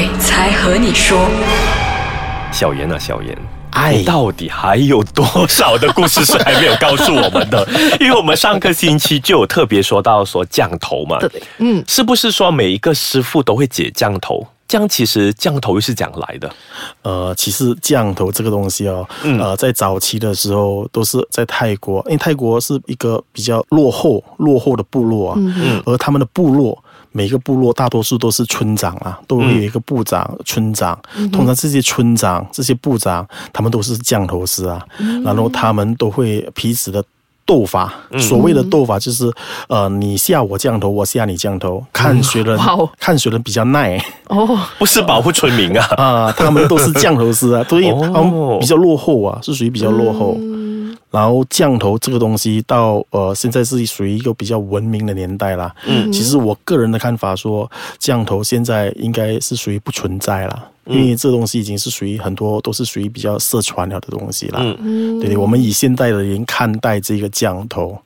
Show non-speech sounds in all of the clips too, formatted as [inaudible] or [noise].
鬼才和你说。小严啊，小严，爱到底还有多少的故事是还没有告诉我们的？[laughs] 因为我们上个星期就有特别说到说降头嘛，对，嗯，是不是说每一个师傅都会解降头？这样其实降头又是讲来的，呃，其实降头这个东西哦，呃，在早期的时候都是在泰国，因为泰国是一个比较落后落后的部落啊，嗯，而他们的部落每个部落大多数都是村长啊，都会有一个部长、村长，通常这些村长、这些部长，他们都是降头师啊，然后他们都会彼此的。斗法，所谓的斗法就是，呃，你下我降头，我下你降头，看谁人看谁人比较耐。哦，不是保护村民啊。[laughs] 啊，他们都是降头师啊，所以他们比较落后啊，是属于比较落后。然后降头这个东西到呃现在是属于一个比较文明的年代啦。嗯，其实我个人的看法说，降头现在应该是属于不存在了。因为这东西已经是属于很多都是属于比较社传了的东西了，嗯，对对，我们以现代的人看待这个降头。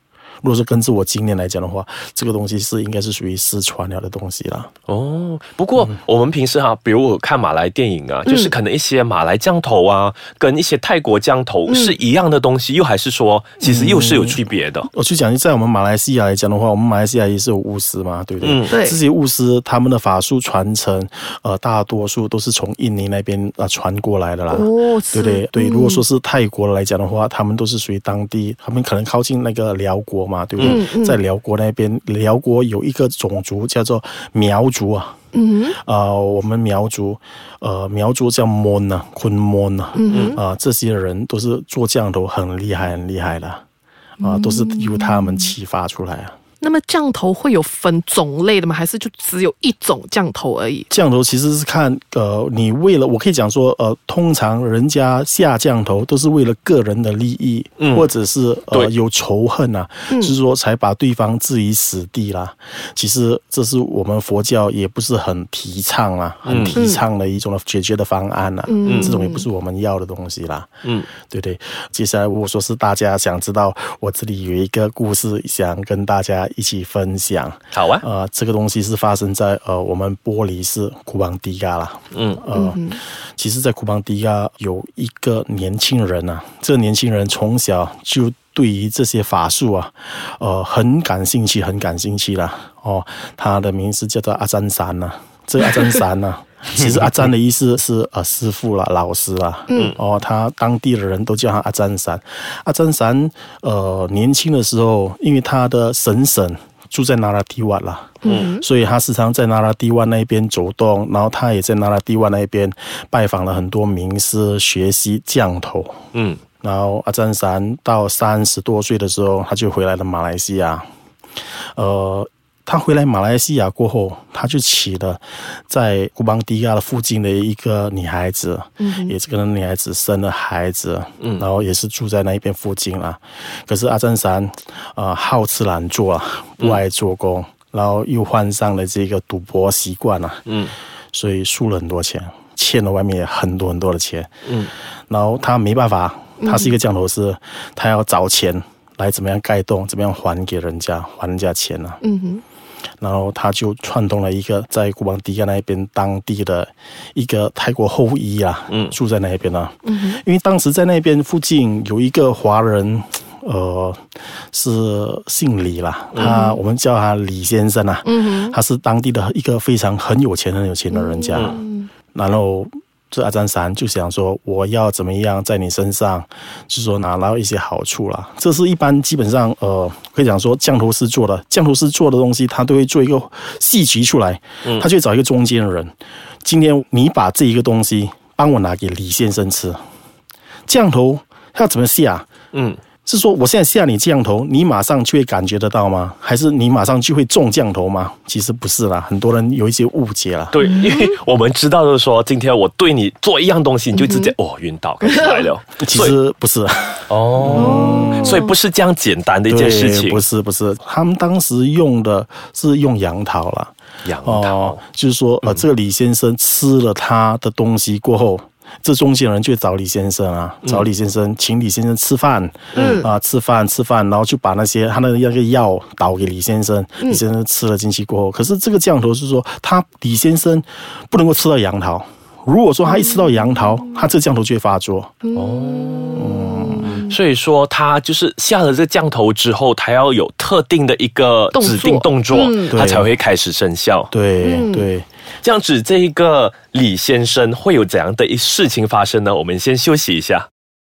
如果是根据我经验来讲的话，这个东西是应该是属于失传了的东西啦。哦，不过我们平时哈，比如我看马来电影啊，就是可能一些马来降头啊，跟一些泰国降头是一样的东西，又还是说其实又是有区别的？我去讲，在我们马来西亚来讲的话，我们马来西亚也是有巫师嘛，对不对？对，这些巫师他们的法术传承，呃，大多数都是从印尼那边啊传过来的啦。哦，对不对？对，如果说是泰国来讲的话，他们都是属于当地，他们可能靠近那个辽国嘛。嘛，对不对？在辽国那边，辽国有一个种族叫做苗族啊。嗯，啊，我们苗族，呃，苗族叫蒙呐，昆蒙呐。嗯啊，这些人都是做降头很厉害，很厉害的，啊，都是由他们启发出来啊。那么降头会有分种类的吗？还是就只有一种降头而已？降头其实是看呃，你为了我可以讲说呃，通常人家下降头都是为了个人的利益，或者是呃有仇恨啊，就是说才把对方置于死地啦。其实这是我们佛教也不是很提倡啊，很提倡的一种解决的方案啊。嗯，这种也不是我们要的东西啦。嗯，对对。接下来如果说是大家想知道，我这里有一个故事想跟大家。一起分享，好啊！呃，这个东西是发生在呃我们玻璃市库邦迪嘎啦。嗯呃，其实，在库邦迪嘎有一个年轻人啊，这个年轻人从小就对于这些法术啊，呃，很感兴趣，很感兴趣啦。哦，他的名字叫做阿占山呐。这个阿占山呐，[laughs] 其实阿占的意思是呃师傅啦，老师啦。嗯。哦，他当地的人都叫他阿占山。阿占山呃年轻的时候，因为他的婶婶住在那拉蒂瓦啦，嗯，所以他时常在那拉蒂瓦那边走动，然后他也在那拉蒂瓦那边拜访了很多名师，学习降头。嗯。然后阿占山到三十多岁的时候，他就回来了马来西亚。呃。他回来马来西亚过后，他就娶了在古邦迪亚的附近的一个女孩子，嗯，也是跟女孩子生了孩子，嗯，然后也是住在那一边附近啦。可是阿占山啊，好吃懒做啊，不爱做工，然后又患上了这个赌博习惯啊，嗯，所以输了很多钱，欠了外面很多很多的钱，嗯，然后他没办法，他是一个降头师，他要找钱来怎么样盖洞，怎么样还给人家，还人家钱呢？嗯哼。然后他就串通了一个在古邦迪亚那边当地的一个泰国后裔啊，嗯，住在那边啊，嗯，因为当时在那边附近有一个华人，呃，是姓李啦，他我们叫他李先生啊，嗯他是当地的一个非常很有钱很有钱的人家，嗯，然后。这阿占山就想说，我要怎么样在你身上，就是说拿到一些好处啦。这是一般基本上，呃，可以讲说降头师做的，降头师做的东西，他都会做一个细节出来，他去找一个中间人。今天你把这一个东西帮我拿给李先生吃，降头要怎么下？嗯。是说我现在下你降头，你马上就会感觉得到吗？还是你马上就会中降头吗？其实不是啦，很多人有一些误解了。对，因为我们知道的是说，今天我对你做一样东西，你就直接哦晕倒来了。其实不是哦，所以不是这样简单的一件事情。不是不是，他们当时用的是用杨桃啦。杨桃就是说，呃，这个李先生吃了他的东西过后。这中间人就找李先生啊，找李先生，请李先生吃饭，嗯。啊，吃饭吃饭，然后就把那些他的那个药倒给李先生，李先生吃了进去过后，可是这个降头是说他李先生不能够吃到杨桃，如果说他一吃到杨桃，他这个降头就会发作。哦。所以说，他就是下了这个降头之后，他要有特定的一个指定动作，嗯。他才会开始生效。对对，这样子，这一个李先生会有怎样的一事情发生呢？我们先休息一下。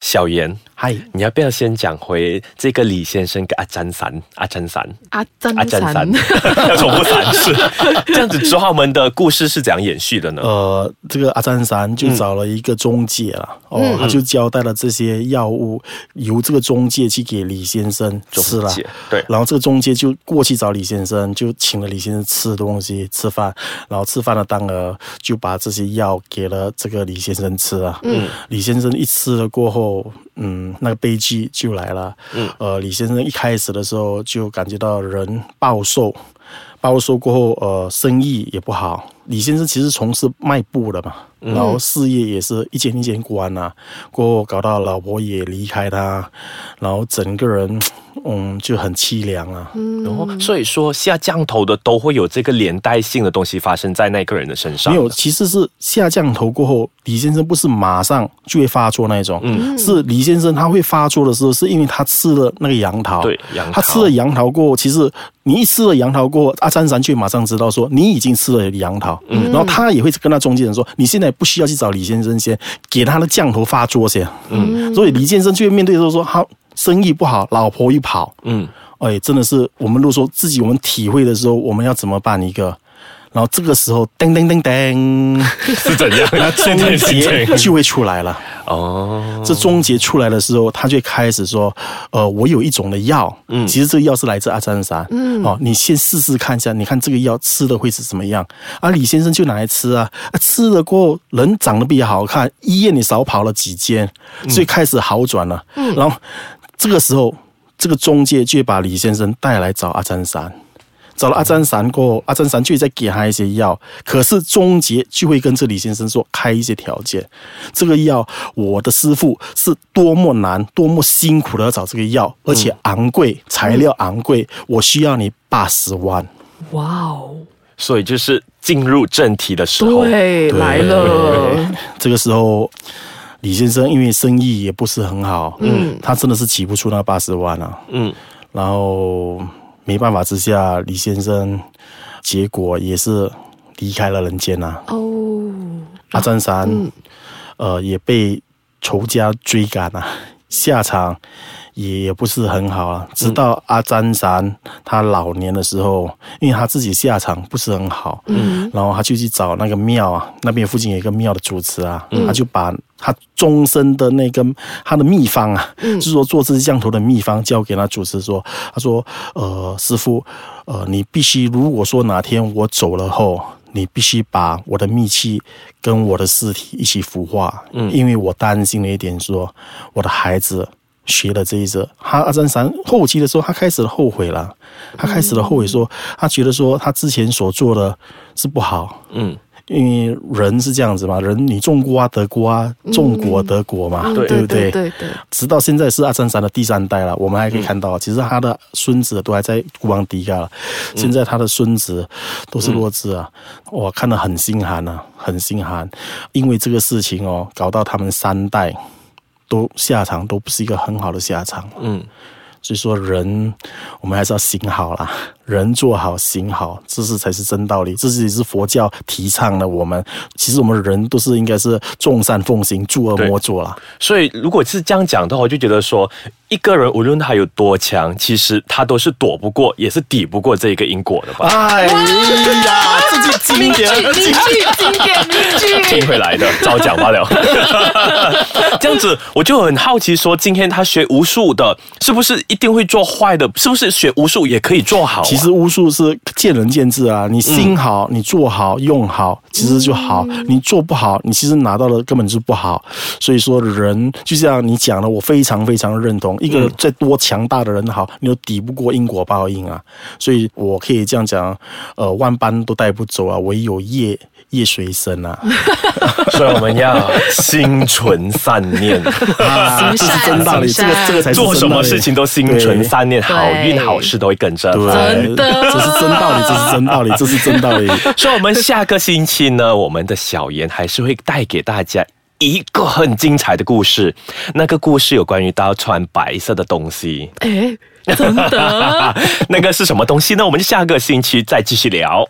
小严，嗨，你要不要先讲回这个李先生跟阿詹三、阿詹三、阿珍阿詹三。三，，要重复三次。[laughs] 这样子之后，我们的故事是怎样延续的呢？呃，这个阿詹山就找了一个中介了，哦，他就交代了这些药物由这个中介去给李先生吃了对。然后这个中介就过去找李先生，就请了李先生吃东西、吃饭，然后吃饭的当儿就把这些药给了这个李先生吃啊。嗯，李先生一吃了过后，嗯，那个悲剧就来了。嗯，呃，李先生一开始的时候就感觉到人暴瘦。暴瘦过后，呃，生意也不好。李先生其实从事卖布的嘛，然后事业也是一间一间关啊。过后搞到老婆也离开他，然后整个人，嗯，就很凄凉啊。然后，所以说下降头的都会有这个连带性的东西发生在那个人的身上。没有，其实是下降头过后，李先生不是马上就会发作那一种，嗯，是李先生他会发作的时候，是因为他吃了那个杨桃，对杨桃他吃了杨桃过后，其实你一吃了杨桃过后，阿詹山就马上知道说你已经吃了杨桃，嗯，然后他也会跟他中间人说，你现在不需要去找李先生先，给他的降头发作先，嗯，所以李先生就会面对说说他生意不好，老婆一跑，嗯，哎，真的是我们如果说自己我们体会的时候，我们要怎么办一个？然后这个时候，噔噔噔噔，[laughs] 是怎样？终结就会出来了。哦，这终结出来的时候，他就开始说：“呃，我有一种的药，嗯，其实这个药是来自阿三山，嗯，哦，你先试试看一下，你看这个药吃了会是怎么样？”啊，李先生就拿来吃啊，啊吃了过后人长得比较好看，医院也少跑了几间，所以开始好转了。嗯，然后这个时候，这个中介就会把李先生带来找阿詹山。找了阿詹山过后，阿詹山就会再给他一些药，可是终结就会跟这李先生说开一些条件，这个药我的师傅是多么难、多么辛苦的要找这个药，而且昂贵，材料昂贵，我需要你八十万。哇哦，所以就是进入正题的时候，对，来了，这个时候，李先生因为生意也不是很好，嗯，他真的是挤不出那八十万啊，嗯，然后没办法之下，李先生结果也是离开了人间呐、哦，阿占山，呃，也被仇家追赶啊，下场也不是很好啊。直到阿占山他老年的时候，因为他自己下场不是很好，嗯，然后他就去找那个庙啊，那边附近有一个庙的主持啊，他就把他终身的那个他的秘方啊，就是说做这支降头的秘方交给他主持说，他说，呃，师傅，呃，你必须如果说哪天我走了后。你必须把我的秘器跟我的尸体一起孵化，嗯，因为我担心了一点说，我的孩子学了这一招，他阿詹山后期的时候，他开始后悔了，他开始了后悔说，他觉得说他之前所做的是不好，嗯，因为人是这样子嘛，人你种瓜得瓜，种果得果嘛，嗯对不对？对对对，直到现在是阿三三的第三代了，我们还可以看到，其实他的孙子都还在古邦迪嘎了，现在他的孙子都是弱智啊，我看得很心寒啊，很心寒，因为这个事情哦，搞到他们三代都下场都不是一个很好的下场，嗯，所以说人我们还是要行好啦，人做好行好，这是才是真道理，这是也是佛教提倡的。我们其实我们人都是应该是众善奉行，诸恶莫作啦。所以如果是这样讲的话，我就觉得说，一个人无论他有多强，其实他都是躲不过，也是抵不过这一个因果的吧。哎呀，这就经典经典名句。听回 [laughs] 来的，照讲罢了。这样子，我就很好奇，说今天他学无术的，是不是一定会做坏的？是不是学无术也可以做好啊？其实巫术是见仁见智啊，你心好，你做好用好，其实就好；你做不好，你其实拿到的根本就不好。所以说，人就像你讲的，我非常非常认同，一个再多强大的人好，你都抵不过因果报应啊。所以我可以这样讲，呃，万般都带不走啊，唯有业。业随身啊，[laughs] 所以我们要心存善念，[laughs] 这是真道理。这个这个才做什么事情都心存善念，好运好事都会跟着。真的，这是真道理，这是真道理，这是真道理。所以，我们下个星期呢，我们的小妍还是会带给大家一个很精彩的故事。那个故事有关于到穿白色的东西。哎，真的？[laughs] 那个是什么东西呢？我们下个星期再继续聊。